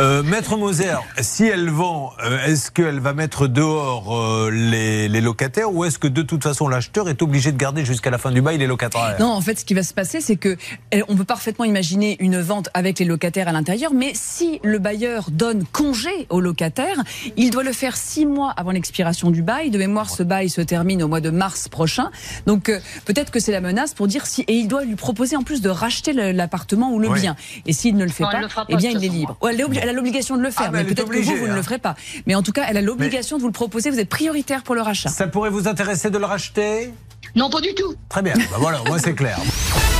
Euh, Maître Moser, si elle vend, euh, est-ce qu'elle va mettre dehors euh, les, les, locataires ou est-ce que de toute façon l'acheteur est obligé de garder jusqu'à la fin du bail les locataires? Non, en fait, ce qui va se passer, c'est que on peut parfaitement imaginer une vente avec les locataires à l'intérieur, mais si le bailleur donne congé aux locataires, il doit le faire six mois avant l'expiration du bail. De mémoire, ce bail se termine au mois de mars prochain. Donc peut-être que c'est la menace pour dire si et il doit lui proposer en plus de racheter l'appartement ou le bien. Et s'il ne le fait pas, eh bien il est libre. elle, a l'obligation de le faire, ah, mais, peut-être que vous, vous ne le hein. ferez pas. Mais en tout cas, elle a l'obligation de vous le proposer. Vous êtes prioritaire pour le rachat. Ça pourrait vous intéresser de le racheter? Non, pas du tout. Très bien. Bah voilà, moi c'est clair.